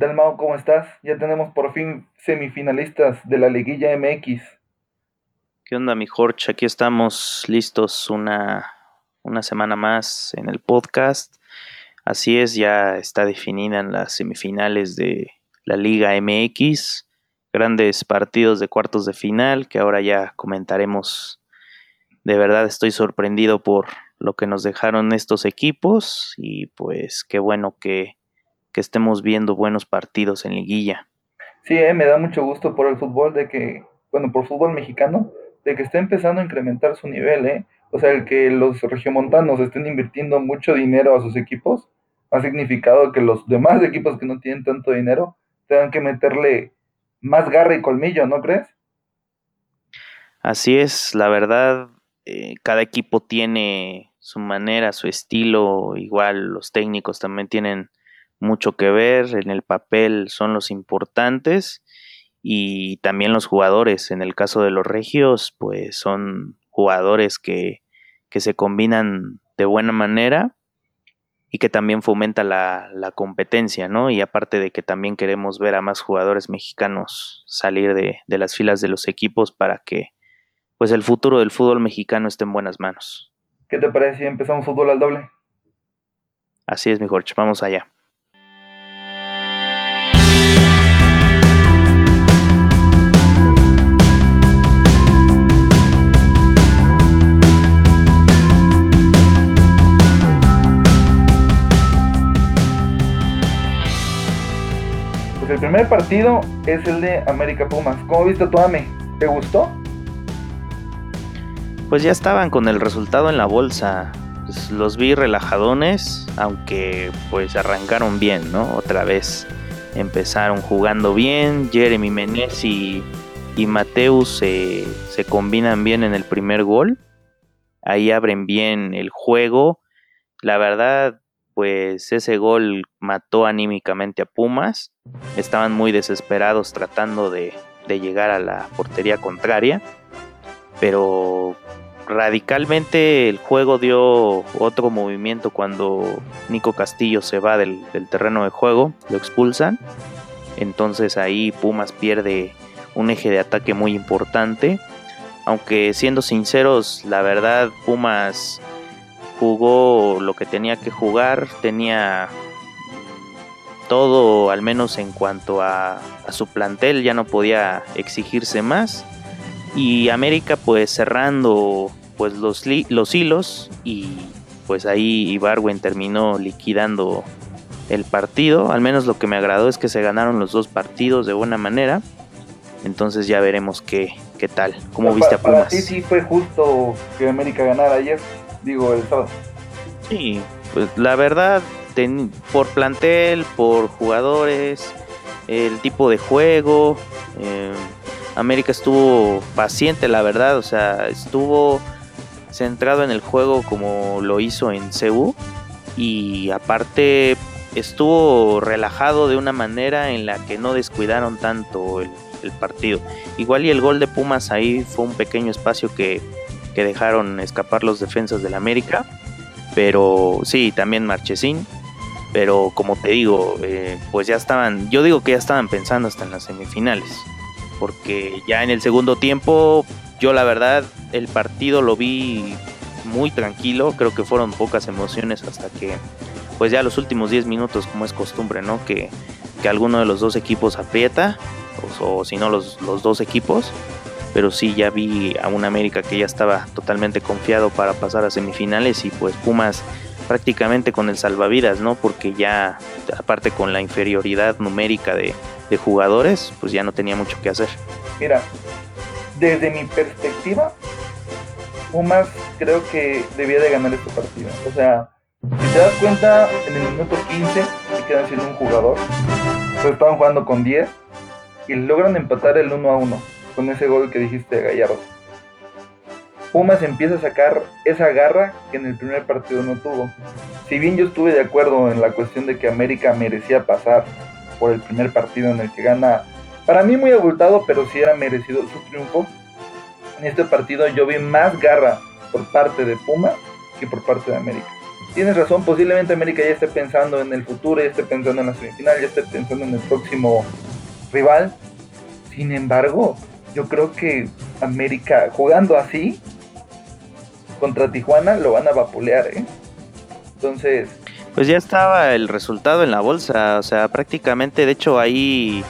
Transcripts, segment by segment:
tal, Mao? ¿Cómo estás? Ya tenemos por fin semifinalistas de la Liguilla MX. ¿Qué onda, mi Jorge? Aquí estamos listos una, una semana más en el podcast. Así es, ya está definida en las semifinales de la Liga MX. Grandes partidos de cuartos de final que ahora ya comentaremos. De verdad estoy sorprendido por lo que nos dejaron estos equipos y pues qué bueno que, estemos viendo buenos partidos en liguilla. Sí, eh, me da mucho gusto por el fútbol de que, bueno, por fútbol mexicano, de que esté empezando a incrementar su nivel, ¿eh? O sea, el que los regiomontanos estén invirtiendo mucho dinero a sus equipos ha significado que los demás equipos que no tienen tanto dinero tengan que meterle más garra y colmillo, ¿no crees? Así es, la verdad, eh, cada equipo tiene su manera, su estilo, igual los técnicos también tienen mucho que ver, en el papel son los importantes y también los jugadores. En el caso de los regios, pues son jugadores que, que se combinan de buena manera y que también fomenta la, la, competencia, ¿no? Y aparte de que también queremos ver a más jugadores mexicanos salir de, de, las filas de los equipos para que pues el futuro del fútbol mexicano esté en buenas manos. ¿Qué te parece si empezamos fútbol al doble? Así es, mi Jorge, vamos allá. Primer partido es el de América Pumas. ¿Cómo viste tu AME? ¿Te gustó? Pues ya estaban con el resultado en la bolsa. Pues los vi relajadones, aunque pues arrancaron bien, ¿no? Otra vez empezaron jugando bien. Jeremy Menez y, y Mateus se, se combinan bien en el primer gol. Ahí abren bien el juego. La verdad, pues ese gol mató anímicamente a Pumas. Estaban muy desesperados tratando de, llegar a la portería contraria. Pero radicalmente el juego dio otro movimiento cuando Nico Castillo se va del, del, terreno de juego, lo expulsan. Entonces ahí Pumas pierde un eje de ataque muy importante. Aunque siendo sinceros, la verdad Pumas jugó lo que tenía que jugar, tenía todo, al menos en cuanto a, su plantel, ya no podía exigirse más. Y América pues cerrando pues los, los hilos y pues ahí Ibarwen terminó liquidando el partido. Al menos lo que me agradó es que se ganaron los dos partidos de buena manera. Entonces ya veremos qué, qué tal. ¿Cómo viste a Pumas? Para ti sí fue justo que América ganara ayer digo, el sábado. Sí, pues la verdad, por plantel, por jugadores, el tipo de juego, eh, América estuvo paciente, la verdad, o sea, estuvo centrado en el juego como lo hizo en Cebu y aparte estuvo relajado de una manera en la que no descuidaron tanto el, el partido. Igual y el gol de Pumas ahí fue un pequeño espacio que que dejaron escapar los defensas del América. Pero sí, también Marchesín. Pero como te digo, eh, pues ya estaban, yo digo que ya estaban pensando hasta en las semifinales. Porque ya en el segundo tiempo, yo la verdad, el partido lo vi muy tranquilo. Creo que fueron pocas emociones hasta que, pues ya los últimos 10 minutos, como es costumbre, ¿no? Que, que alguno de los dos equipos aprieta, o, si no los, los dos equipos pero sí ya vi a un América que ya estaba totalmente confiado para pasar a semifinales y pues Pumas prácticamente con el salvavidas, ¿no? Porque ya, aparte con la inferioridad numérica de, jugadores, pues ya no tenía mucho que hacer. Mira, desde mi perspectiva, Pumas creo que debía de ganar este partido. O sea, si te das cuenta, en el minuto 15 se quedan siendo un jugador, pues estaban jugando con 10 y logran empatar el 1 a 1 con ese gol que dijiste Gallardo. Pumas empieza a sacar esa garra que en el primer partido no tuvo. Si bien yo estuve de acuerdo en la cuestión de que América merecía pasar por el primer partido en el que gana, para mí muy abultado, pero sí era merecido su triunfo. En este partido yo vi más garra por parte de Pumas que por parte de América. tienes razón, posiblemente América ya esté pensando en el futuro, ya esté pensando en la semifinal, ya esté pensando en el próximo rival. Sin embargo, yo creo que América jugando así contra Tijuana lo van a vapulear, ¿eh? Entonces... Pues ya estaba el resultado en la bolsa, o sea, prácticamente, de hecho ahí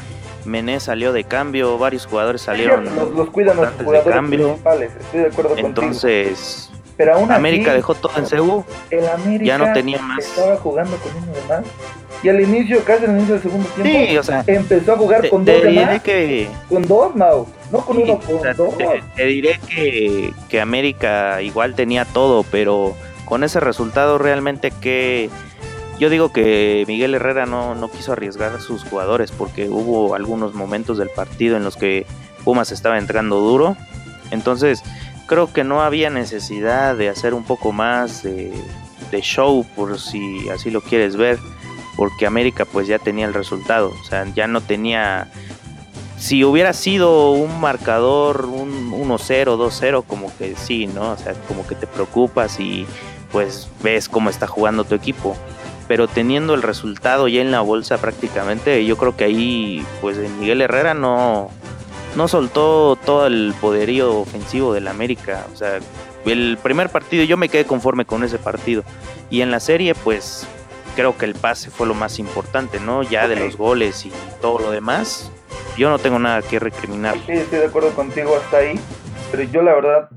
Mené salió de cambio, varios jugadores salieron. los, los cuidan los jugadores de cambio. principales, estoy de acuerdo Entonces, pero aún América dejó todo en CU. El América ya no tenía más. Estaba jugando con uno de más. Y al inicio, casi al inicio del segundo tiempo, empezó a jugar con dos de más. Que... Con dos, no, no con uno, con dos. Te, diré que, que América igual tenía todo, pero con ese resultado realmente que yo digo que Miguel Herrera no, no, quiso arriesgar a sus jugadores porque hubo algunos momentos del partido en los que Pumas estaba entrando duro. Entonces, creo que no había necesidad de hacer un poco más de, show, por si así lo quieres ver, porque América pues ya tenía el resultado, o sea, ya no tenía... Si hubiera sido un marcador, un 1-0, 2-0, como que sí, ¿no? O sea, como que te preocupas y pues ves cómo está jugando tu equipo. Pero teniendo el resultado ya en la bolsa prácticamente, yo creo que ahí pues Miguel Herrera no, no soltó todo el poderío ofensivo del América. O sea, el primer partido yo me quedé conforme con ese partido. Y en la serie, pues creo que el pase fue lo más importante, ¿no? Ya de los goles y todo lo demás, yo no tengo nada que recriminar. Sí, estoy de acuerdo contigo hasta ahí. Pero yo la verdad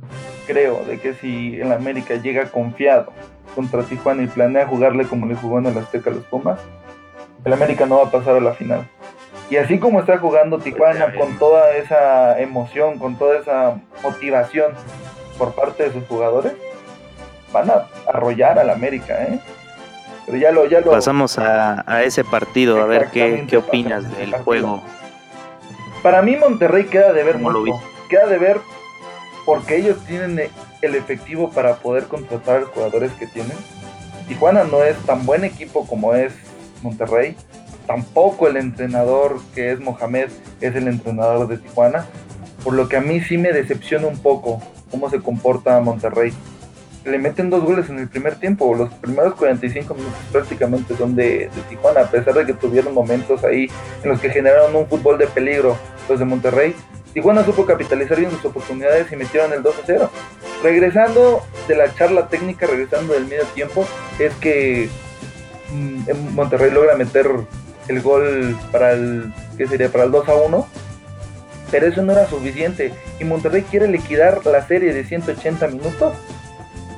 creo de que si el América llega confiado contra Tijuana y planea jugarle como le jugó en el Azteca a los Pumas, el América no va a pasar a la final. Y así como está jugando Tijuana con toda esa emoción, con toda esa motivación por parte de sus jugadores, van a arrollar al América, ¿eh? Pero ya lo, ya lo... Pasamos a, ese partido, a ver qué, qué opinas del juego. Para mí Monterrey queda de ver mucho. Queda de ver porque ellos tienen el efectivo para poder contratar a los jugadores que tienen. Tijuana no es tan buen equipo como es Monterrey tampoco el entrenador que es Mohamed es el entrenador de Tijuana, por lo que a mí sí me decepciona un poco cómo se comporta Monterrey. Le meten dos goles en el primer tiempo, los primeros 45 minutos prácticamente son de, Tijuana, a pesar de que tuvieron momentos ahí en los que generaron un fútbol de peligro los de Monterrey. Tijuana supo capitalizar bien sus oportunidades y metieron el 2 a 0. Regresando de la charla técnica, regresando del medio tiempo, es que mm, Monterrey logra meter el gol para el, ¿qué sería? Para el 2 a 1. Pero eso no era suficiente. Y Monterrey quiere liquidar la serie de 180 minutos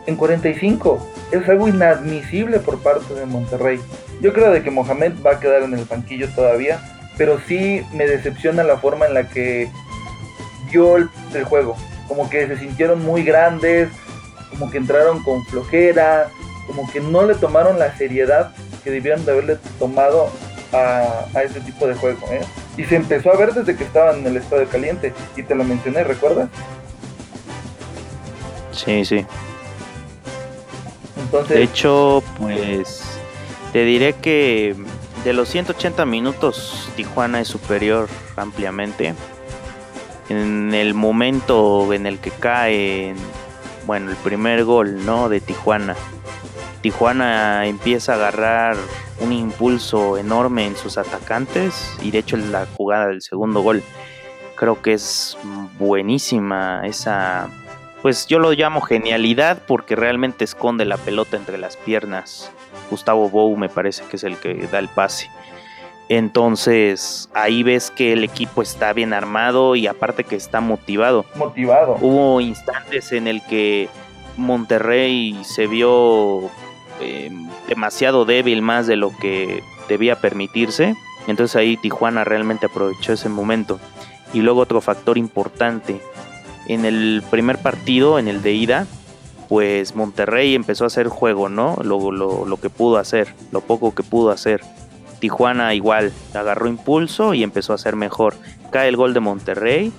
en 45. Es algo inadmisible por parte de Monterrey. Yo creo de que Mohamed va a quedar en el banquillo todavía. Pero sí me decepciona la forma en la que dio el, juego. Como que se sintieron muy grandes. Como que entraron con flojera. Como que no le tomaron la seriedad que debieron de haberle tomado a, ese tipo de juego. ¿eh? Y se empezó a ver desde que estaban en el estadio caliente. Y te lo mencioné, ¿recuerdas? Sí, sí. De hecho, pues te diré que de los 180 minutos Tijuana es superior ampliamente. En el momento en el que cae, bueno, el primer gol, ¿no? De Tijuana. Tijuana empieza a agarrar un impulso enorme en sus atacantes y de hecho la jugada del segundo gol creo que es buenísima esa pues yo lo llamo genialidad porque realmente esconde la pelota entre las piernas Gustavo Bou me parece que es el que da el pase entonces ahí ves que el equipo está bien armado y aparte que está motivado motivado hubo instantes en el que Monterrey se vio eh, demasiado débil más de lo que debía permitirse. Entonces ahí Tijuana realmente aprovechó ese momento. Y luego otro factor importante. En el primer partido, en el de ida, pues Monterrey empezó a hacer juego, ¿no? Lo, lo, lo que pudo hacer, lo poco que pudo hacer. Tijuana igual agarró impulso y empezó a hacer mejor. Cae el gol de Monterrey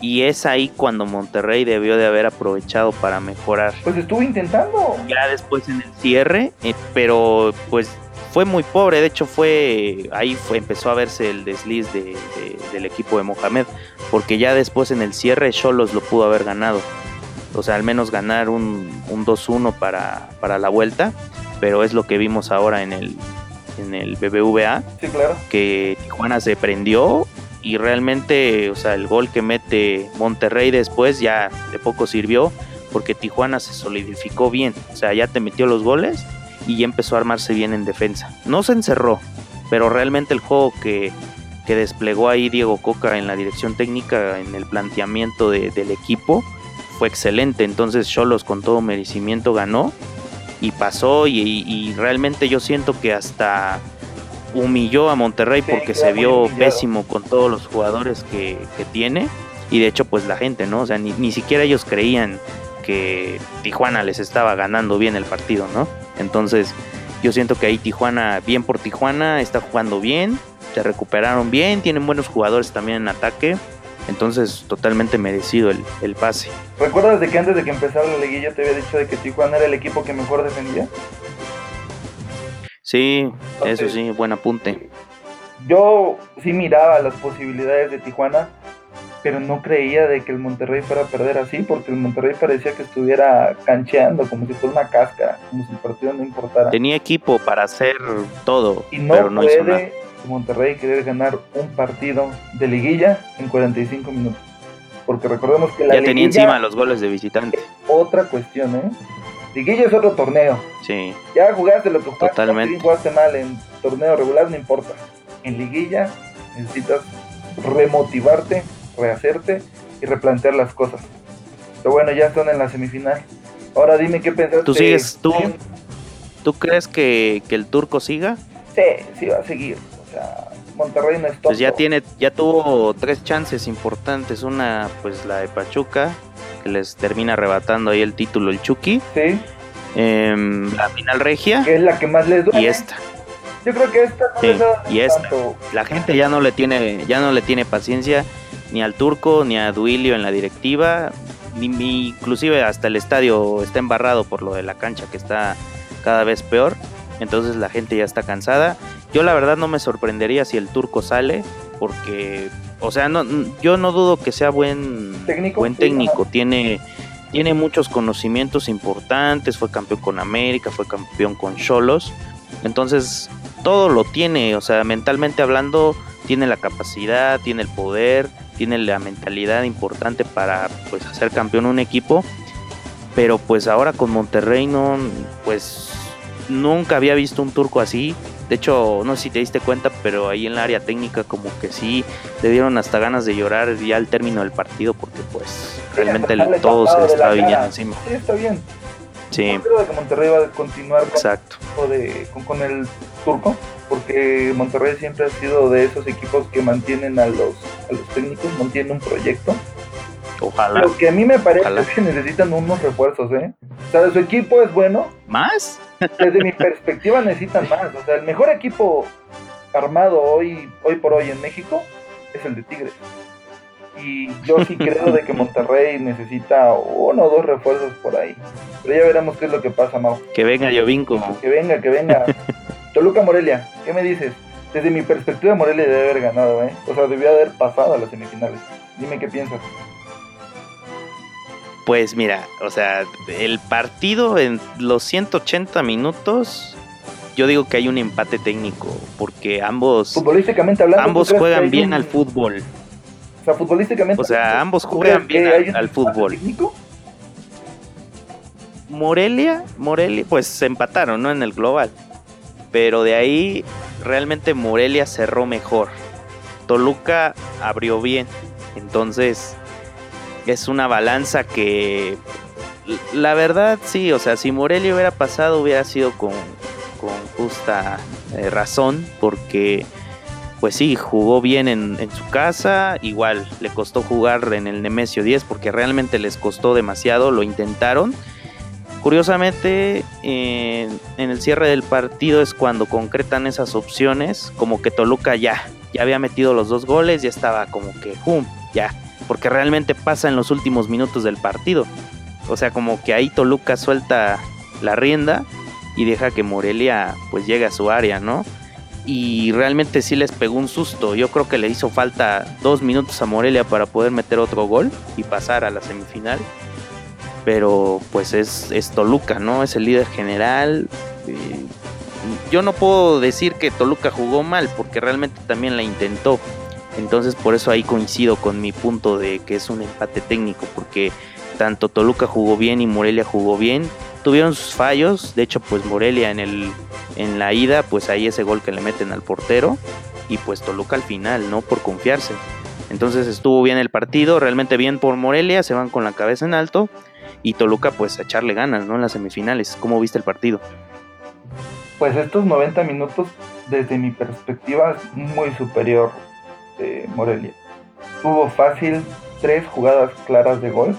y es ahí cuando Monterrey debió de haber aprovechado para mejorar. Pues estuvo intentando. Ya después en el cierre, eh, pero pues fue muy pobre. De hecho, fue ahí fue, empezó a verse el desliz de, del equipo de Mohamed, porque ya después en el cierre Cholos lo pudo haber ganado. O sea, al menos ganar un, un 2-1 para, para la vuelta. pero es lo que vimos ahora en el, en el BBVA, Sí, claro. que Tijuana se prendió y realmente, o sea, el gol que mete Monterrey después ya de poco sirvió porque Tijuana se solidificó bien, o sea, ya te metió los goles y ya empezó a armarse bien en defensa. No se encerró, pero realmente el juego que, que desplegó ahí Diego Coca en la dirección técnica, en el planteamiento de- del equipo, fue excelente. Entonces Cholos con todo merecimiento ganó y pasó y, y realmente yo siento que hasta humilló a Monterrey Sí, porque se vio humillado. pésimo con todos los jugadores que, que tiene y de hecho pues la gente, ¿no? O sea, ni, ni siquiera ellos creían que Tijuana les estaba ganando bien el partido, ¿no? Entonces yo siento que ahí Tijuana, bien por Tijuana, está jugando bien, se recuperaron bien, tienen buenos jugadores también en ataque, entonces totalmente merecido el, el pase. ¿Recuerdas de que antes de que empezara la liguilla te había dicho de que Tijuana era el equipo que mejor defendía? Sí, eso sí, buen apunte. Yo sí miraba las posibilidades de Tijuana, pero no creía de que el Monterrey fuera a perder así, porque el Monterrey parecía que estuviera cancheando como si fuera una cáscara, como si el partido no importara. Tenía equipo para hacer todo, Y no pero no hizo nada. puede Monterrey querer ganar un partido de liguilla en 45 minutos. Porque recordemos que la Ya tenía encima los goles de visitante. otra cuestión, ¿eh? Liguilla es otro torneo. Sí, Ya jugaste lo que jugaste, Totalmente. jugaste mal en torneo regular, no importa. En liguilla necesitas remotivarte, rehacerte y replantear las cosas. Pero bueno, ya están en la semifinal. Ahora dime qué pensaste. ¿Tú sigues- tú? Sí, ¿tú crees que, que el turco siga? Sí, sí va a seguir. O sea, Monterrey no es tonto. Pues ya tiene, ya tuvo tres chances importantes. Una, pues la de Pachuca, que les termina arrebatando ahí el título el Chucky. Sí, Em, la final regia que es la que más les duele. y esta. Yo creo que esta no Sí, les y esta. tanto. La gente ya no le tiene, ya no le tiene paciencia ni al turco ni a Duilio en la directiva, ni, ni- inclusive hasta el estadio está embarrado por lo de la cancha que está cada vez peor. Entonces la gente ya está cansada. Yo la verdad no me sorprendería si el turco sale, porque, o sea, no, yo no dudo que sea buen Técnico, buen sí, técnico. Tiene, tiene muchos conocimientos importantes. Fue campeón con América, fue campeón con Cholos. Entonces todo lo tiene, o sea, mentalmente hablando, tiene la capacidad, tiene el poder, tiene la mentalidad importante para pues hacer campeón un equipo. Pero pues ahora con Monterrey no, pues nunca había visto un turco así. De hecho, no sé si te diste cuenta, pero ahí en la área técnica como que sí le dieron hasta ganas de llorar ya al término del partido porque pues realmente el- todo se le estaba viniendo encima. Sí, está bien. Sí, Yo creo que Monterrey va a continuar con, exacto. de- con, con el turco, porque Monterrey siempre ha sido de esos equipos que mantienen a los, a los técnicos, mantienen un proyecto. Ojalá. Lo que a mí me parece Ojalá. es que necesitan unos refuerzos, ¿eh? O sea, su equipo es bueno, ¿Más? desde mi perspectiva necesitan más. O sea, el mejor equipo armado hoy, hoy por hoy en México es el de Tigres. Y yo sí creo de que Monterrey necesita uno o dos refuerzos por ahí. Pero ya veremos qué es lo que pasa, Mau. Que venga Jovinko. Que venga, que venga. Toluca Morelia, ¿qué me dices? Desde mi perspectiva, Morelia debe haber ganado, ¿eh? O sea, debió haber pasado a las semifinales. Dime qué piensas. Pues mira, o sea, el partido en los 180 minutos, yo digo que hay un empate técnico, porque ambos, Futbolísticamente hablando, ¿tú ambos juegan bien un- al fútbol. Sea, futbolísticamente. O sea, ambos ¿tú juegan bien al- al fútbol. técnico? Morelia, Morelia, pues se empataron, ¿no? En el global. Pero de ahí, realmente Morelia cerró mejor. Toluca abrió bien. Entonces, es una balanza que, la verdad, sí, o sea, si Morelia hubiera pasado, hubiera sido con, con justa eh, razón, porque, pues sí, jugó bien en, en su casa, igual le costó jugar en el Nemesio 10, porque realmente les costó demasiado, lo intentaron. Curiosamente, en, el cierre del partido es cuando concretan esas opciones, como que Toluca ya, ya había metido los dos goles, ya estaba como que, ¡pum! Ya, porque realmente pasa en los últimos minutos del partido. O sea, como que ahí Toluca suelta la rienda y deja que Morelia pues llegue a su área, ¿no? Y realmente sí les pegó un susto. Yo creo que le hizo falta dos minutos a Morelia para poder meter otro gol y pasar a la semifinal. Pero pues es, es Toluca, ¿no? Es el líder general. yo no puedo decir que Toluca jugó mal, porque realmente también la intentó. Entonces por eso ahí coincido con mi punto de que es un empate técnico, porque tanto Toluca jugó bien y Morelia jugó bien. Tuvieron sus fallos, de hecho pues Morelia en el en la ida, pues ahí ese gol que le meten al portero y pues Toluca al final, ¿no? Por confiarse. Entonces estuvo bien el partido, realmente bien por Morelia, se van con la cabeza en alto y Toluca pues a echarle ganas, ¿no? En las semifinales. ¿Cómo viste el partido? Pues estos 90 minutos, desde mi perspectiva, es muy superior de Morelia. Tuvo fácil tres jugadas claras de gol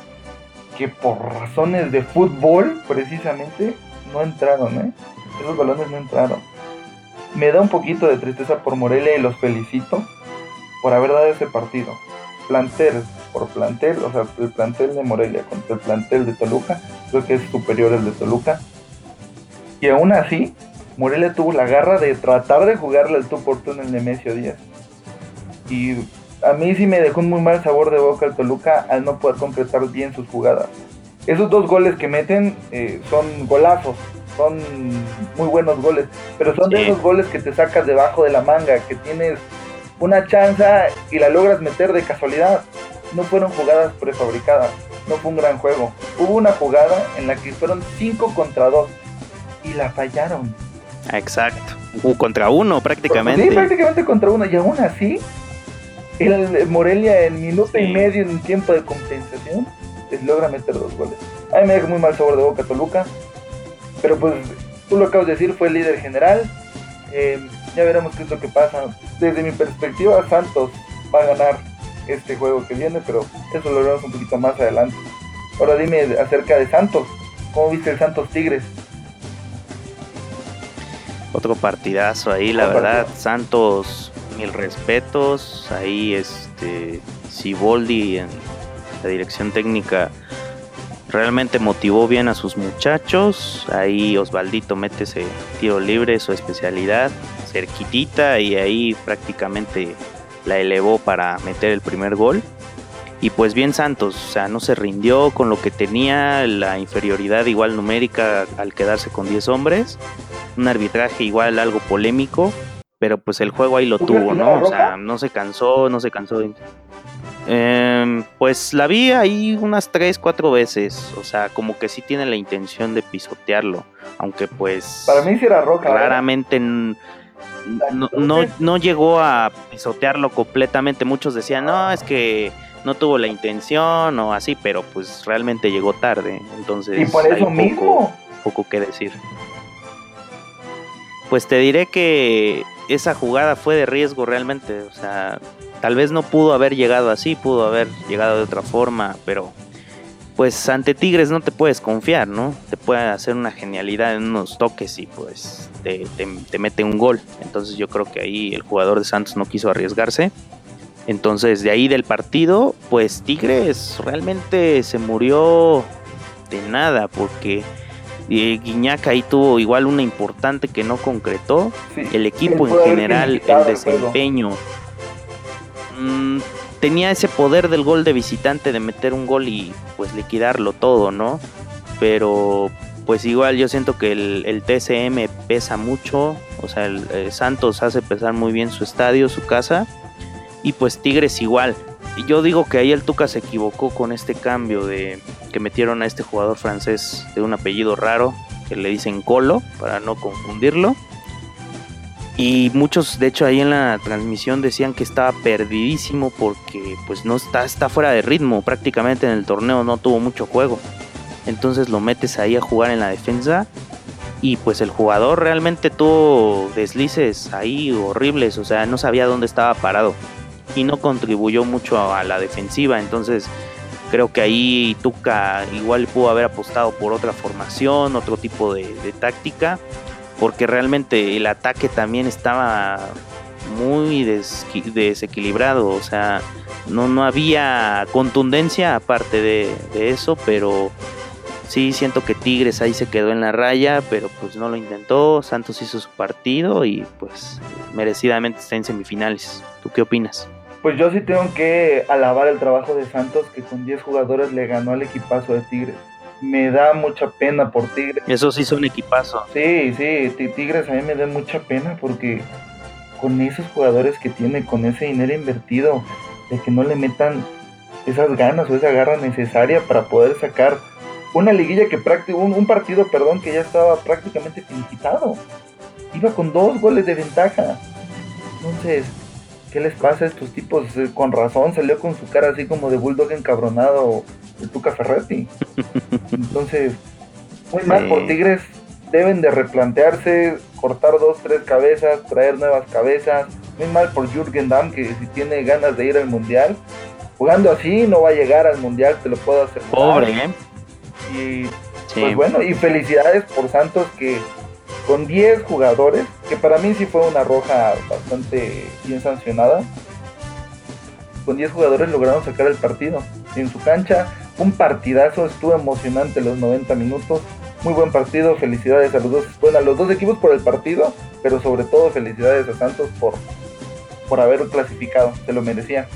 que por razones de fútbol, precisamente, no entraron, ¿eh? Esos balones no entraron. Me da un poquito de tristeza por Morelia y los felicito por haber dado ese partido. Plantel por plantel, o sea, el plantel de Morelia contra el plantel de Toluca, creo que es superior el de Toluca. Y aún así, Morelia tuvo la garra de tratar de jugarle al tú por tú en el Nemesio Díaz. Y a mí sí me dejó un muy mal sabor de boca el Toluca al no poder concretar bien sus jugadas. Esos dos goles que meten eh, son golazos, son muy buenos goles, pero son de esos goles que te sacas debajo de la manga, que tienes una chance y la logras meter de casualidad. No fueron jugadas prefabricadas, no fue un gran juego. Hubo una jugada en la que fueron 5 contra 2 y la fallaron. Exacto, contra uno prácticamente. Sí, prácticamente contra uno y aún así el Morelia en minuto y medio en tiempo de compensación les logra meter dos goles. A mí me deja muy mal sabor de boca Toluca, pero pues tú lo acabas de decir, fue el líder general. Eh, ya veremos qué es lo que pasa. Desde mi perspectiva, Santos va a ganar este juego que viene, pero eso lo veremos un poquito más adelante. Ahora dime acerca de Santos. ¿Cómo viste el Santos Tigres? Otro partidazo ahí, la verdad. Santos, mil respetos. Ahí, este, Siboldi en la dirección técnica realmente motivó bien a sus muchachos. Ahí Osvaldito mete ese tiro libre, su especialidad, cerquitita y ahí prácticamente la elevó para meter el primer gol. Y pues bien Santos, o sea, no se rindió con lo que tenía, la inferioridad igual numérica al quedarse con 10 hombres, un arbitraje igual algo polémico, pero pues el juego ahí lo tuvo, ¿no? O sea, no se cansó, no se cansó de... Em, pues la vi ahí unas 3, 4 veces. O sea, como que sí tiene la intención de pisotearlo. Aunque pues... Para mí sí era roja. ¿eh? Claramente no, no, no, llegó a pisotearlo completamente. Muchos decían, no, es que no tuvo la intención o así, pero pues realmente llegó tarde. Entonces... Y por eso mismo. Poco que decir. Pues te diré que esa jugada fue de riesgo realmente. O sea, Tal vez no pudo haber llegado así, pudo haber llegado de otra forma, pero pues ante Tigres no te puedes confiar, ¿no? Te puede hacer una genialidad en unos toques y pues te, mete un gol. Entonces yo creo que ahí el jugador de Santos no quiso arriesgarse. Entonces de ahí del partido, pues Tigres realmente se murió de nada porque eh, Guiñac ahí tuvo igual una importante que no concretó. el equipo en general, el desempeño. Mm, tenía ese poder del gol de visitante de meter un gol y pues liquidarlo todo, ¿no? Pero pues igual yo siento que el, TSM pesa mucho, o sea, el, Santos hace pesar muy bien su estadio, su casa, y pues Tigres igual. Yo digo que ahí el Tuca se equivocó con este cambio de que metieron a este jugador francés de un apellido raro, que le dicen Colo, para no confundirlo y muchos, de hecho, ahí en la transmisión decían que estaba perdidísimo porque pues no está, está fuera de ritmo. Prácticamente en el torneo no tuvo mucho juego. Entonces lo metes ahí a jugar en la defensa. Y pues el jugador realmente tuvo deslices ahí horribles. O sea, no sabía dónde estaba parado. Y no contribuyó mucho a la defensiva. Entonces creo que ahí Tuca igual pudo haber apostado por otra formación, otro tipo de, de táctica porque realmente el ataque también estaba muy desequilibrado, o sea, no, no había contundencia aparte de, eso, pero sí siento que Tigres ahí se quedó en la raya, pero pues no lo intentó, Santos hizo su partido y pues merecidamente está en semifinales. ¿Tú qué opinas? Pues yo sí tengo que alabar el trabajo de Santos que con 10 jugadores le ganó al equipazo de Tigres. me da mucha pena por Tigres. Eso sí son equipazos. Sí, sí, Tigres a mí me da mucha pena porque con esos jugadores que tiene, con ese dinero invertido, de que no le metan esas ganas o esa garra necesaria para poder sacar una liguilla que prácticamente, un, un, partido, perdón, que ya estaba prácticamente finiquitado. Iba con dos goles de ventaja. Entonces, ¿qué les pasa a estos tipos? Eh, con razón salió con su cara así como de bulldog encabronado el Tuca Ferretti. Entonces, muy mal por Tigres. Deben de replantearse, cortar dos, tres cabezas, traer nuevas cabezas. Muy mal por Jürgen Damm, que si tiene ganas de ir al Mundial, jugando así no va a llegar al Mundial, te lo puedo hacer. Pobre, ¿eh? Y pues bueno, y felicidades por Santos que con 10 jugadores, que para mí sí fue una roja bastante bien sancionada, con 10 jugadores lograron sacar el partido. En su cancha, un partidazo, estuvo emocionante los 90 minutos. Muy buen partido, felicidades a los dos, bueno, a los dos equipos por el partido, pero sobre todo felicidades a Santos por, por haber clasificado, se lo merecía.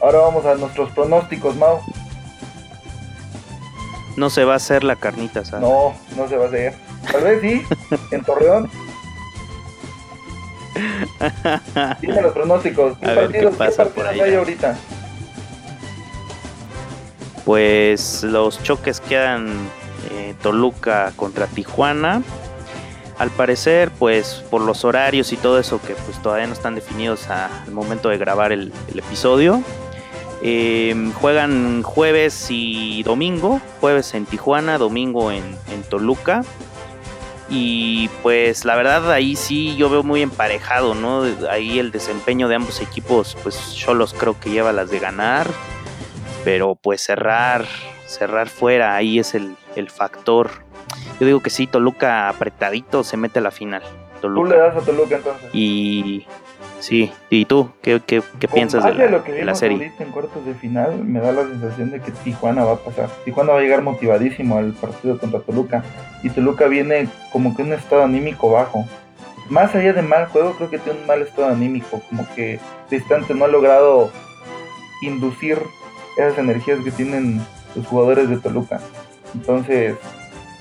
Ahora vamos a nuestros pronósticos, Mau. No se va a hacer la carnita, ¿sabes? No, no se va a hacer. Tal vez sí, en Torreón. Dime los pronósticos. ¿Qué A ver, partidos, ¿qué pasa ¿qué por ahí? hay ahorita? Pues los choques quedan eh, Toluca contra Tijuana. Al parecer, pues por los horarios y todo eso que pues todavía no están definidos a- al momento de grabar el, el episodio. eh, juegan jueves y domingo, jueves en Tijuana, domingo en, en Toluca. Y pues la verdad ahí sí yo veo muy emparejado, ¿no? Ahí el desempeño de ambos equipos, pues yo los creo que lleva las de ganar pero pues cerrar, cerrar fuera, ahí es el, el factor. Yo digo que sí, Toluca apretadito se mete a la final. Tú le Toluca. das a Toluca entonces. Y sí, ¿y tú? ¿Qué, qué, qué piensas de la, lo que de la serie? en cuartos de final, me da la sensación de que Tijuana va a pasar. Tijuana va a llegar motivadísimo al partido contra Toluca. Y Toluca viene como que en un estado anímico bajo. Más allá de mal juego, creo que tiene un mal estado anímico. Como que Distante no ha logrado inducir esas energías que tienen los jugadores de Toluca. Entonces,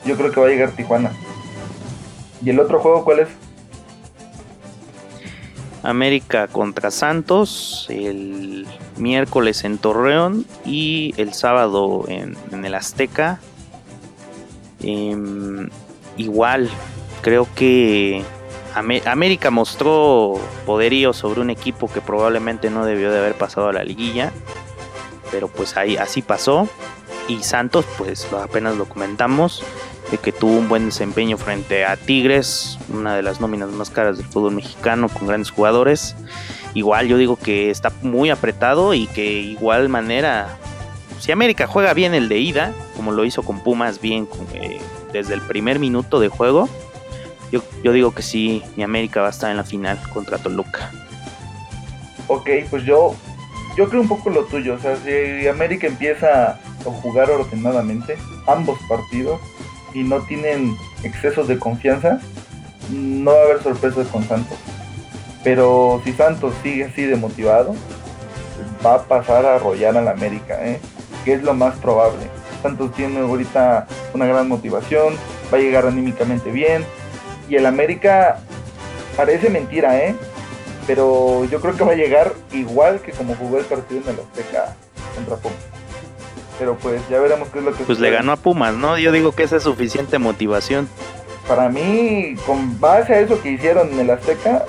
yo creo que va a llegar Tijuana. ¿Y el otro juego cuál es? América contra Santos el miércoles en Torreón y el sábado en, el Azteca. Em, igual, creo que Amé- América mostró poderío sobre un equipo que probablemente no debió de haber pasado a la liguilla, pero pues ahí así pasó. Y Santos, pues apenas lo comentamos, de que tuvo un buen desempeño frente a Tigres, una de las nóminas más caras del fútbol mexicano con grandes jugadores. Igual yo digo que está muy apretado y que igual manera, si América juega bien el de ida, como lo hizo con Pumas bien eh, desde el primer minuto de juego, yo, yo digo que sí, mi América va a estar en la final contra Toluca. Ok, pues yo, yo creo un poco lo tuyo. O sea, si América empieza a jugar ordenadamente, ambos partidos, y no tienen excesos de confianza, no va a haber sorpresas con Santos. Pero si Santos sigue así de motivado, va a pasar a arrollar al América, ¿eh? que es lo más probable. Santos tiene ahorita una gran motivación, va a llegar anímicamente bien, y el América parece mentira, ¿eh? pero yo creo que va a llegar igual que como jugó el partido en el Azteca contra Pumas. Pero pues ya veremos qué es lo que Pues le ganó a Pumas, ¿no? Yo digo que esa es suficiente motivación. Para mí, con base a eso que hicieron en el Azteca,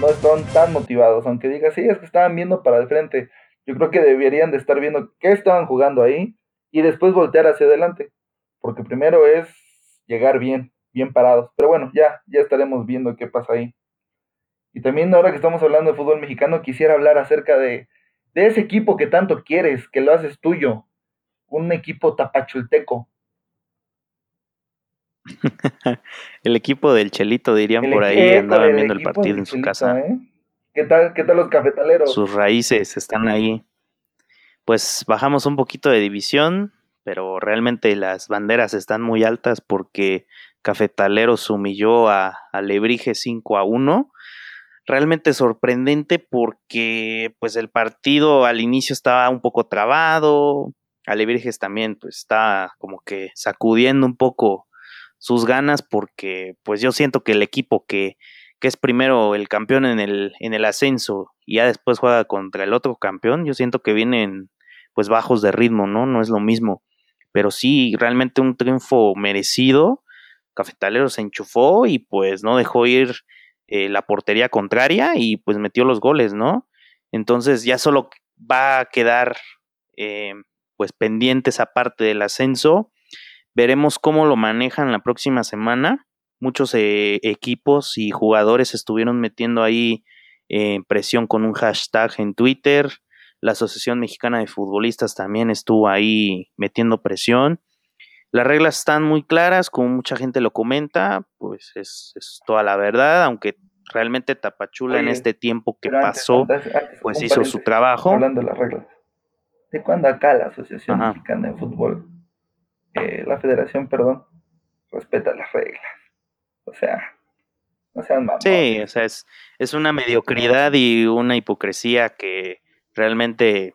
no están tan motivados. Aunque diga, sí, es que estaban viendo para el frente. Yo creo que deberían de estar viendo qué estaban jugando ahí y después voltear hacia adelante. Porque primero es llegar bien, bien parados. Pero bueno, ya, ya estaremos viendo qué pasa ahí. Y también ahora que estamos hablando de fútbol mexicano, quisiera hablar acerca de, de ese equipo que tanto quieres, que lo haces tuyo. Un equipo tapachulteco. El equipo del Chelito, dirían El por ahí, equipo andaban viendo el partido en su Chelito, casa. ¿eh? ¿Qué tal, qué tal los cafetaleros? Sus raíces están ahí. Pues bajamos un poquito de división, pero realmente las banderas están muy altas porque Cafetaleros humilló a, a Lebrige 5 a 1. Realmente sorprendente porque pues el partido al inicio estaba un poco trabado, Alebrijes también pues está como que sacudiendo un poco sus ganas porque pues yo siento que el equipo que, que es primero el campeón en el, en el ascenso y ya después juega contra el otro campeón, yo siento que vienen pues bajos de ritmo, ¿no? No es lo mismo. Pero sí, realmente un triunfo merecido. Cafetalero se enchufó y pues no dejó ir eh, la portería contraria y pues metió los goles, ¿no? Entonces ya solo va a quedar eh, pues pendiente esa parte del ascenso. Veremos cómo lo manejan la próxima semana. Muchos eh, equipos y jugadores estuvieron metiendo ahí presión con un hashtag en Twitter. La Asociación Mexicana de Futbolistas también estuvo ahí metiendo presión. Las reglas están muy claras, como mucha gente lo comenta, pues es, toda la verdad, aunque realmente Tapachula en este tiempo que pasó, pues hizo su trabajo. Hablando de las reglas. ¿De cuándo acá la Asociación Mexicana de Fútbol, eh, la Federación, perdón, respeta las reglas? O sea, no sean. Sí, o sea, es, es una mediocridad y una hipocresía que realmente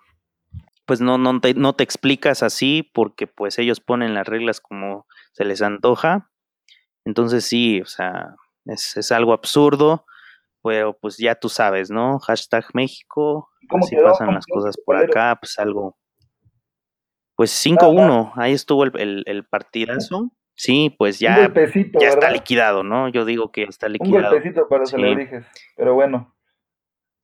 pues no, no, te, no te explicas así porque pues ellos ponen las reglas como se les antoja. Entonces sí, o sea, es, es algo absurdo, pero pues ya tú sabes, ¿no? Hashtag México, así pasan las cosas por acá, pues algo... Pues 5-1, ahí estuvo el, el, partidazo. Sí, pues ya, ya está liquidado, ¿no? Yo digo que está liquidado. Un golpecito para sí. pero bueno.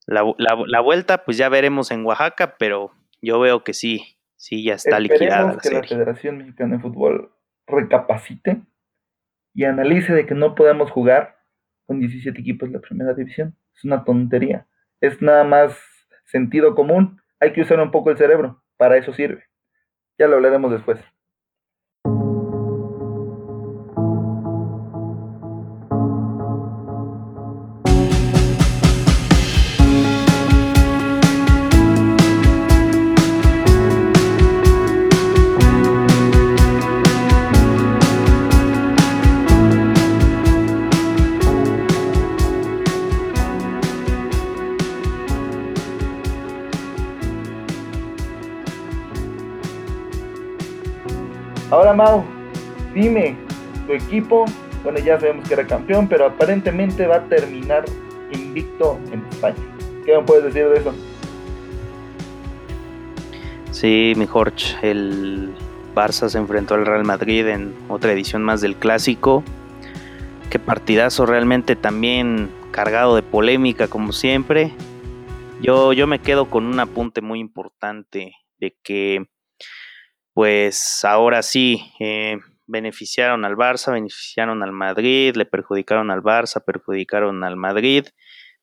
La, la, vuelta, pues ya veremos en Oaxaca, pero yo veo que sí, sí, ya está liquidada. La que la Federación Mexicana de Fútbol recapacite y analice de que no podemos jugar con 17 equipos la primera división. Es una tontería. Es nada más sentido común. Hay que usar un poco el cerebro. Para eso sirve. Ya lo hablaremos después. Ahora Mau, dime, tu equipo, bueno ya sabemos que era campeón, pero aparentemente va a terminar invicto en España. ¿Qué me puedes decir de eso? Sí, mi Jorge, el Barça se enfrentó al Real Madrid en otra edición más del clásico. Qué partidazo realmente también cargado de polémica como siempre. Yo, yo me quedo con un apunte muy importante de que pues ahora sí, eh, beneficiaron al Barça, beneficiaron al Madrid, le perjudicaron al Barça, perjudicaron al Madrid.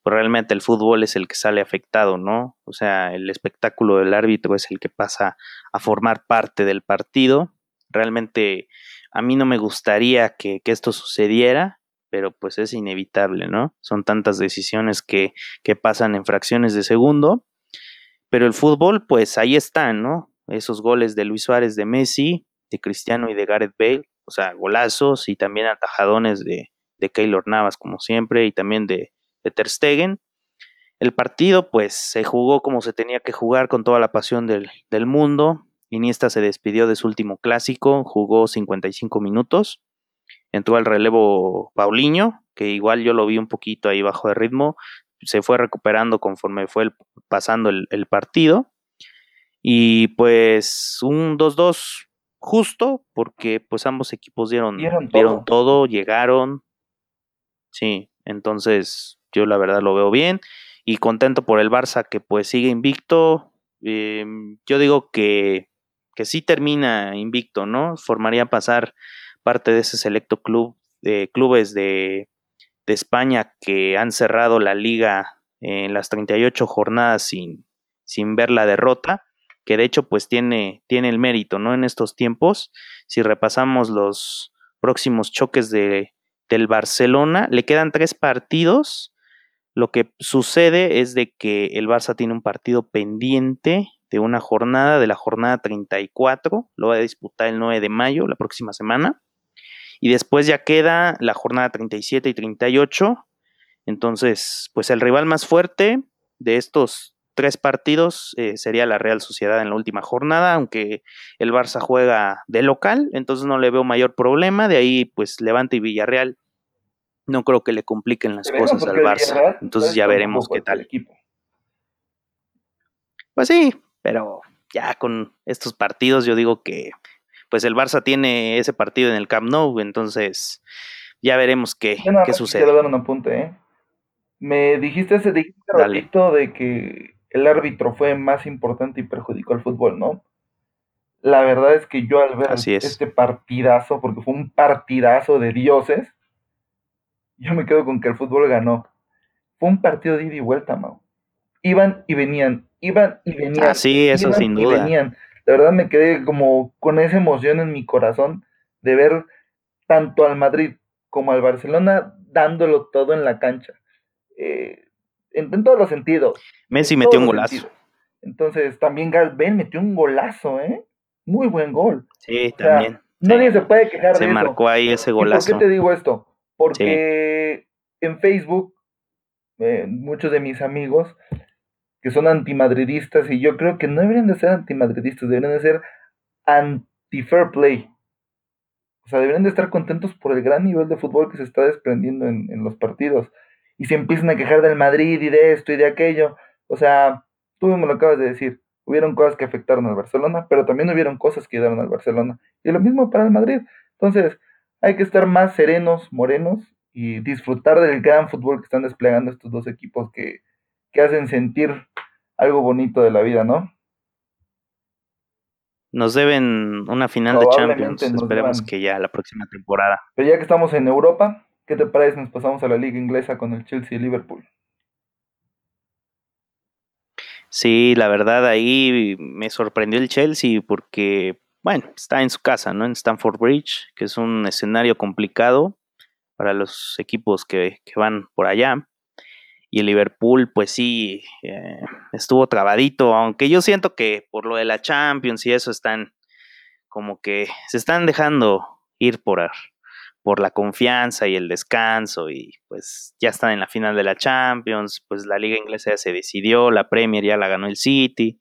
Pues realmente el fútbol es el que sale afectado, ¿no? O sea, el espectáculo del árbitro es el que pasa a formar parte del partido. Realmente a mí no me gustaría que, que esto sucediera, pero pues es inevitable, ¿no? Son tantas decisiones que, que pasan en fracciones de segundo. Pero el fútbol, pues ahí está, ¿no? Esos goles de Luis Suárez, de Messi, de Cristiano y de Gareth Bale, o sea, golazos y también atajadones de, de Keylor Navas, como siempre, y también de, de Ter Stegen. El partido, pues, se jugó como se tenía que jugar con toda la pasión del, del mundo. Iniesta se despidió de su último clásico, jugó 55 minutos. Entró al relevo Paulinho, que igual yo lo vi un poquito ahí bajo de ritmo. Se fue recuperando conforme fue pasando el, el partido. Y pues un 2-2 justo, porque pues ambos equipos dieron, dieron, todo. llegaron. Sí, entonces yo la verdad lo veo bien y contento por el Barça que pues sigue invicto. Em, yo digo que, que sí termina invicto, ¿no? Formaría pasar parte de ese selecto club de clubes de, de España que han cerrado la liga en las 38 jornadas sin, sin ver la derrota que de hecho pues tiene, tiene el mérito, ¿no? En estos tiempos, si repasamos los próximos choques de, del Barcelona, le quedan tres partidos, lo que sucede es de que el Barça tiene un partido pendiente de una jornada, de la jornada 34, lo va a disputar el 9 de mayo, la próxima semana, y después ya queda la jornada 37 y 38, entonces, pues el rival más fuerte de estos tres partidos eh, sería la Real Sociedad en la última jornada, aunque el Barça juega de local, entonces no le veo mayor problema. De ahí, pues Levante y Villarreal no creo que le compliquen las cosas al Barça. Entonces ya veremos qué tal. Equipo. Pues sí, pero ya con estos partidos yo digo que pues el Barça tiene ese partido en el Camp Nou, entonces ya veremos qué, qué sucede. Quiero dar un apunte, ¿eh? Me dijiste ese ratito de que el árbitro fue más importante y perjudicó al fútbol, ¿no? La verdad es que yo al ver este partidazo, porque fue un partidazo de dioses, yo me quedo con que el fútbol ganó. Fue un partido de ida y vuelta, Mau. Iban y venían, iban y venían. Ah, sí, eso sin duda. Venían. La verdad me quedé como con esa emoción en mi corazón de ver tanto al Madrid como al Barcelona dándolo todo en la cancha. Eh, en, todos los sentidos. Messi metió un golazo. Entonces, también Ben metió un golazo, ¿eh? Muy buen gol. Sí, también. Nadie se puede quejar se de eso. Se marcó ahí ese golazo. ¿Por qué te digo esto? Porque en Facebook, eh, muchos de mis amigos que son antimadridistas, y yo creo que no deberían de ser antimadridistas, deberían de ser anti-fair play. O sea, deberían de estar contentos por el gran nivel de fútbol que se está desprendiendo en, en los partidos y se empiezan a quejar del Madrid y de esto y de aquello. O sea, tú me lo acabas de decir, hubieron cosas que afectaron al Barcelona, pero también hubieron cosas que ayudaron al Barcelona. Y lo mismo para el Madrid. Entonces, hay que estar más serenos, morenos y disfrutar del gran fútbol que están desplegando estos dos equipos que, que hacen sentir algo bonito de la vida, ¿no? Nos deben una final de Champions. Esperemos que ya la próxima temporada. Pero ya que estamos en Europa, ¿Qué te parece? Nos pasamos a la liga inglesa con el Chelsea y Liverpool. Sí, la verdad ahí me sorprendió el Chelsea porque, bueno, está en su casa, ¿no? En Stamford Bridge, que es un escenario complicado para los equipos que, van por allá. Y el Liverpool, pues sí, eh, estuvo trabadito, aunque yo siento que por lo de la Champions y eso están como que se están dejando ir por, por la confianza y el descanso y pues ya están en la final de la Champions, pues la liga inglesa ya se decidió, la Premier ya la ganó el City.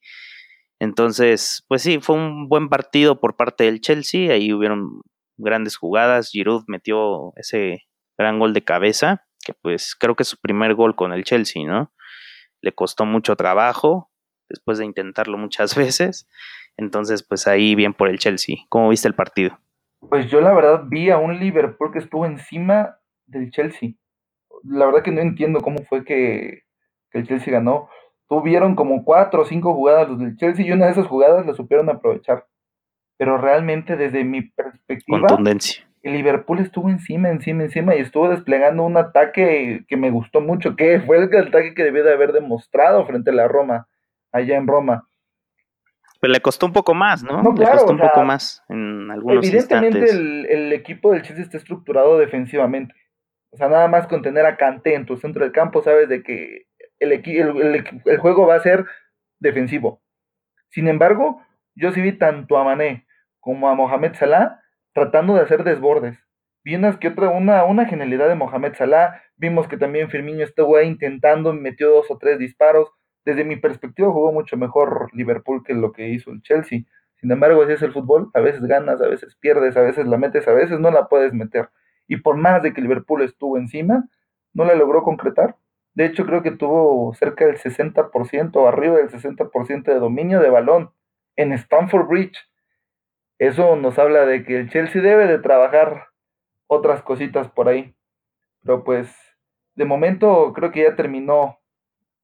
Entonces, pues sí, fue un buen partido por parte del Chelsea, ahí hubieron grandes jugadas, Giroud metió ese gran gol de cabeza, que pues creo que es su primer gol con el Chelsea, ¿no? Le costó mucho trabajo después de intentarlo muchas veces. Entonces, pues ahí bien por el Chelsea. ¿Cómo viste el partido? Pues yo la verdad vi a un Liverpool que estuvo encima del Chelsea. La verdad que no entiendo cómo fue que, el Chelsea ganó. Tuvieron como cuatro o cinco jugadas los del Chelsea y una de esas jugadas la supieron aprovechar. Pero realmente desde mi perspectiva, el Liverpool estuvo encima, encima, encima y estuvo desplegando un ataque que me gustó mucho, que fue el ataque que debió de haber demostrado frente a la Roma, allá en Roma. Pero le costó un poco más, ¿no? le costó un poco más en algunos Evidentemente el, equipo del Chelsea está estructurado defensivamente. O sea, nada más con tener a Kanté en tu centro del campo, sabes de que el, el, juego va a ser defensivo. Sin embargo, yo sí vi tanto a Mané como a Mohamed Salah tratando de hacer desbordes. Vi unas que otra, una, una genialidad de Mohamed Salah. Vimos que también Firmino estuvo ahí intentando, metió dos o tres disparos desde mi perspectiva jugó mucho mejor Liverpool que lo que hizo el Chelsea. Sin embargo, así es el fútbol, a veces ganas, a veces pierdes, a veces la metes, a veces no la puedes meter. Y por más de que Liverpool estuvo encima, no la logró concretar. De hecho, creo que tuvo cerca del 60% o arriba del 60% de dominio de balón en Stamford Bridge. Eso nos habla de que el Chelsea debe de trabajar otras cositas por ahí. Pero pues, de momento creo que ya terminó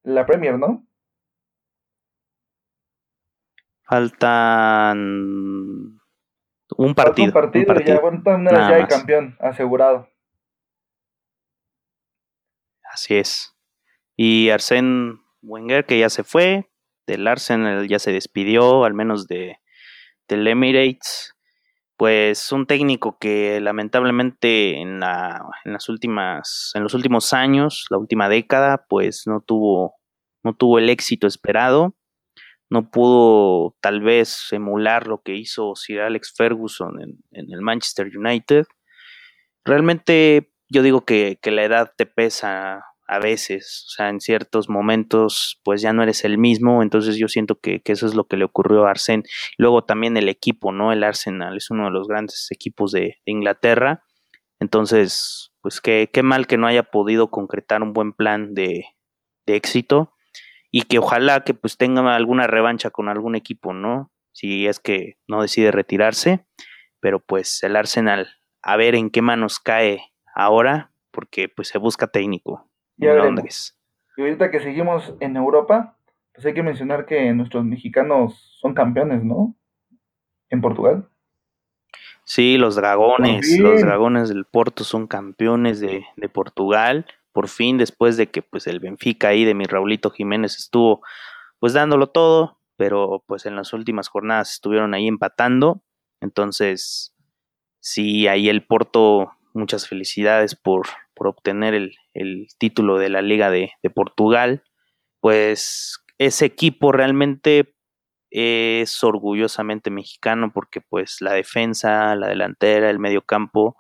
la Premier, ¿no? Faltan un partido. un partido, ya, bueno, ya hay campeón asegurado. Así es. Y Arsène Wenger, que ya se fue, del Arsenal ya se despidió, al menos de del Emirates. Pues un técnico que lamentablemente en, la, en las últimas, en los últimos años, la última década, pues no tuvo, no tuvo el éxito esperado no pudo tal vez emular lo que hizo Sir Alex Ferguson en, el Manchester United. Realmente yo digo que, la edad te pesa a veces, o sea, en ciertos momentos, pues ya no eres el mismo, entonces yo siento que, eso es lo que le ocurrió a Arsen. Luego también el equipo, ¿no? El Arsenal es uno de los grandes equipos de, Inglaterra, entonces, pues qué, qué, mal que no haya podido concretar un buen plan de éxito y que ojalá que pues tenga alguna revancha con algún equipo, ¿no? Si es que no decide retirarse, pero pues el Arsenal, a ver en qué manos cae ahora, porque pues se busca técnico en Londres. Y ahorita que seguimos en Europa, pues hay que mencionar que nuestros mexicanos son campeones, ¿no? En Portugal. Sí, los dragones, los dragones del Porto son campeones de, de, Portugal. Por fin, después de que pues el Benfica ahí de mi Raulito Jiménez estuvo pues dándolo todo, pero pues en las últimas jornadas estuvieron ahí empatando. Entonces, sí, ahí el Porto muchas felicidades por, por obtener el, el, título de la Liga de, de, Portugal. Pues ese equipo realmente es orgullosamente mexicano porque pues la defensa, la delantera, el medio campo,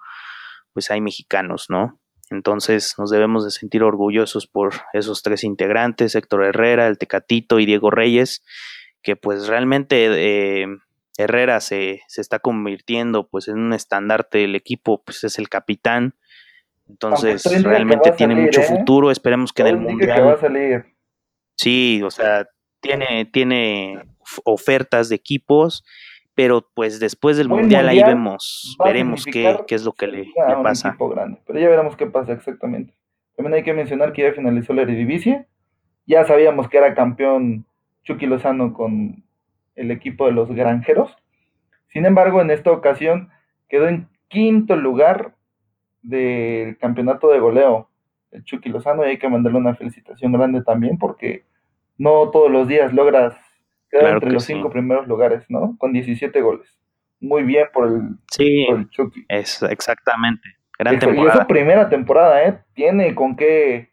pues hay mexicanos, ¿no? Entonces nos debemos de sentir orgullosos por esos tres integrantes, Héctor Herrera, el Tecatito y Diego Reyes, que pues realmente eh, Herrera se, se, está convirtiendo pues en un estandarte del equipo, pues es el capitán. Entonces realmente tiene mucho ¿eh? futuro, esperemos que en el mundial. va a salir. Sí, o sea, tiene, tiene ofertas de equipos, pero pues después del mundial, ahí vemos, veremos qué, qué, es lo que le, le pasa. grande, pero ya veremos qué pasa exactamente. También hay que mencionar que ya finalizó la Eredivisie, ya sabíamos que era campeón Chucky Lozano con el equipo de los Granjeros. Sin embargo, en esta ocasión quedó en quinto lugar del campeonato de goleo el Chucky Lozano y hay que mandarle una felicitación grande también porque no todos los días logras entre los cinco primeros lugares, ¿no? Con 17 goles. Muy bien por el, sí, por el Chucky. Es exactamente. Gran Y temporada. es su primera temporada, ¿eh? Tiene con qué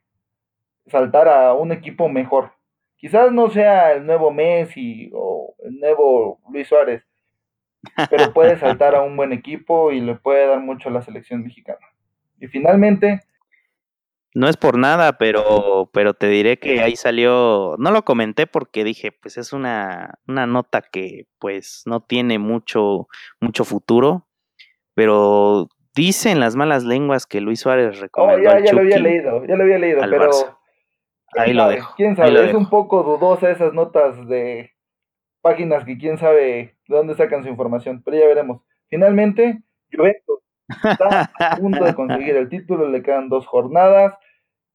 saltar a un equipo mejor. Quizás no sea el nuevo Messi o el nuevo Luis Suárez, pero puede saltar a un buen equipo y le puede dar mucho a la selección mexicana. Y finalmente, no es por nada, pero, pero te diré que ahí salió, no lo comenté porque dije, pues es una, una nota que pues no tiene mucho, mucho futuro, pero dicen las malas lenguas que Luis Suárez oh, recomendó ya, al ya lo había leído, ya lo había leído, pero Ahí lo sabe, dejo, quién sabe, es dejo. un poco dudosa esas notas de páginas que quién sabe de dónde sacan su información, pero ya veremos. Finalmente, Juventus está a punto de conseguir el título, le quedan dos jornadas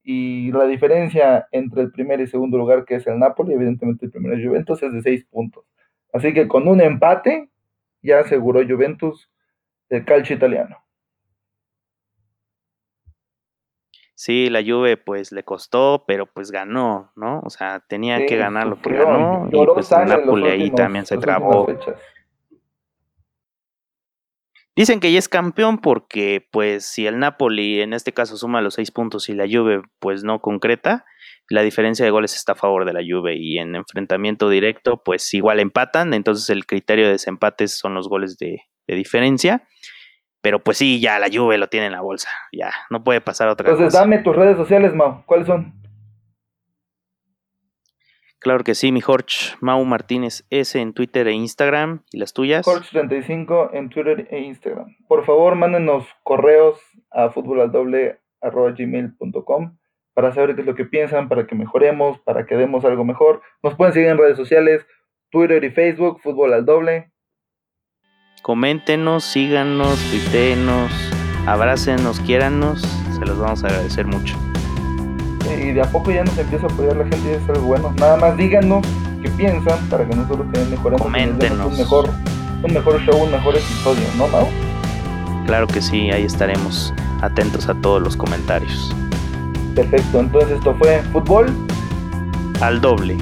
y la diferencia entre el primer y segundo lugar, que es el Napoli, evidentemente el primero es Juventus, es de seis puntos. Así que con un empate ya aseguró Juventus el calcio italiano. Sí, la Juve pues le costó, pero pues ganó, ¿no? O sea, tenía Sí, que ganar lo que ganó y pues Napoli ahí también se trabó. fechas. Dicen que ya es campeón porque, pues, si el Napoli en este caso suma los seis puntos y la Juve, pues, no concreta, la diferencia de goles está a favor de la Juve y en enfrentamiento directo, pues, igual empatan, entonces el criterio de desempates son los goles de, de diferencia, pero pues sí, ya la Juve lo tiene en la bolsa, ya, no puede pasar otra Entonces, cosa. dame tus redes sociales, Mau. ¿Cuáles son? Claro que sí, mi Jorge, Mau Martínez S en Twitter e Instagram, y las tuyas. Jorge35 en Twitter e Instagram. Por favor, mándenos correos a futbolaldoble.gmail.com para saber qué es lo que piensan, para que mejoremos, para que demos algo mejor. Nos pueden seguir en redes sociales, Twitter y Facebook, Fútbol al Doble. Coméntenos, síganos, tuiteenos, abrácenos, quiéranos, se los vamos a agradecer mucho. Y de a poco ya nos empieza a apoyar la gente y eso es algo bueno. Nada más díganos qué piensan para que nosotros también mejoremos Coméntenos. un mejor, un mejor show, un mejor episodio, ¿no, Mau? Claro que sí, ahí estaremos atentos a todos los comentarios. Perfecto, entonces esto fue Fútbol Al doble.